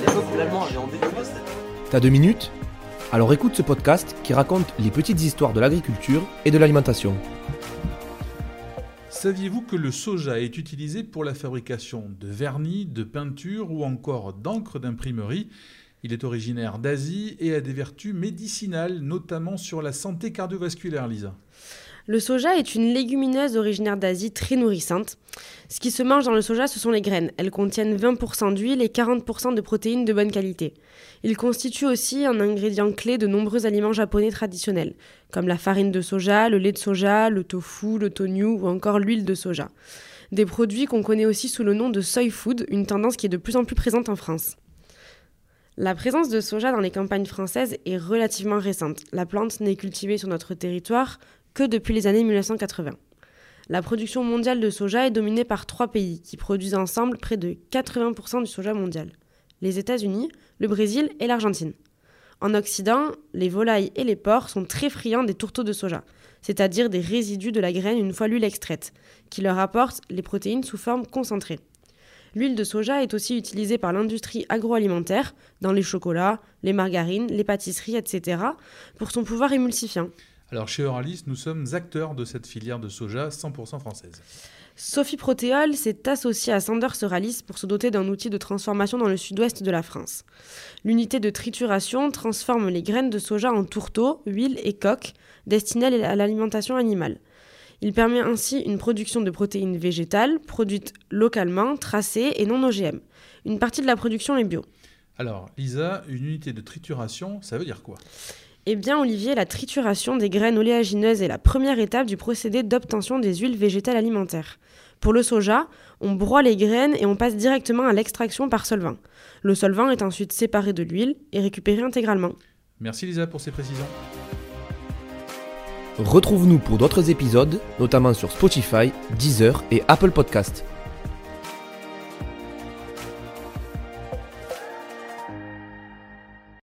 À l'époque où l'allemand avait enlevé T'as deux minutes Alors écoute ce podcast qui raconte les petites histoires de l'agriculture et de l'alimentation. Saviez-vous que le soja est utilisé pour la fabrication de vernis, de peinture ou encore d'encre d'imprimerie? Il est originaire d'Asie et a des vertus médicinales, notamment sur la santé cardiovasculaire, Lisa. Le soja est une légumineuse originaire d'Asie très nourrissante. Ce qui se mange dans le soja, ce sont les graines. Elles contiennent 20% d'huile et 40% de protéines de bonne qualité. Il constitue aussi un ingrédient clé de nombreux aliments japonais traditionnels, comme la farine de soja, le lait de soja, le tofu, le tonyu ou encore l'huile de soja. Des produits qu'on connaît aussi sous le nom de soy food, une tendance qui est de plus en plus présente en France. La présence de soja dans les campagnes françaises est relativement récente. La plante n'est cultivée sur notre territoire que depuis les années 1980. La production mondiale de soja est dominée par trois pays qui produisent ensemble près de 80% du soja mondial. Les États-Unis, le Brésil et l'Argentine. En Occident, les volailles et les porcs sont très friands des tourteaux de soja, c'est-à-dire des résidus de la graine une fois l'huile extraite, qui leur apportent les protéines sous forme concentrée. L'huile de soja est aussi utilisée par l'industrie agroalimentaire, dans les chocolats, les margarines, les pâtisseries, etc., pour son pouvoir émulsifiant. Alors chez Euralis, nous sommes acteurs de cette filière de soja 100% française. Sophie Protéol s'est associée à Sanders Euralis pour se doter d'un outil de transformation dans le sud-ouest de la France. L'unité de trituration transforme les graines de soja en tourteaux, huile et coques destinées à l'alimentation animale. Il permet ainsi une production de protéines végétales produites localement, tracées et non OGM. Une partie de la production est bio. Alors, Lisa, une unité de trituration, ça veut dire quoi? Eh bien, Olivier, la trituration des graines oléagineuses est la première étape du procédé d'obtention des huiles végétales alimentaires. Pour le soja, on broie les graines et on passe directement à l'extraction par solvant. Le solvant est ensuite séparé de l'huile et récupéré intégralement. Merci Lisa pour ces précisions. Retrouve-nous pour d'autres épisodes, notamment sur Spotify, Deezer et Apple Podcasts.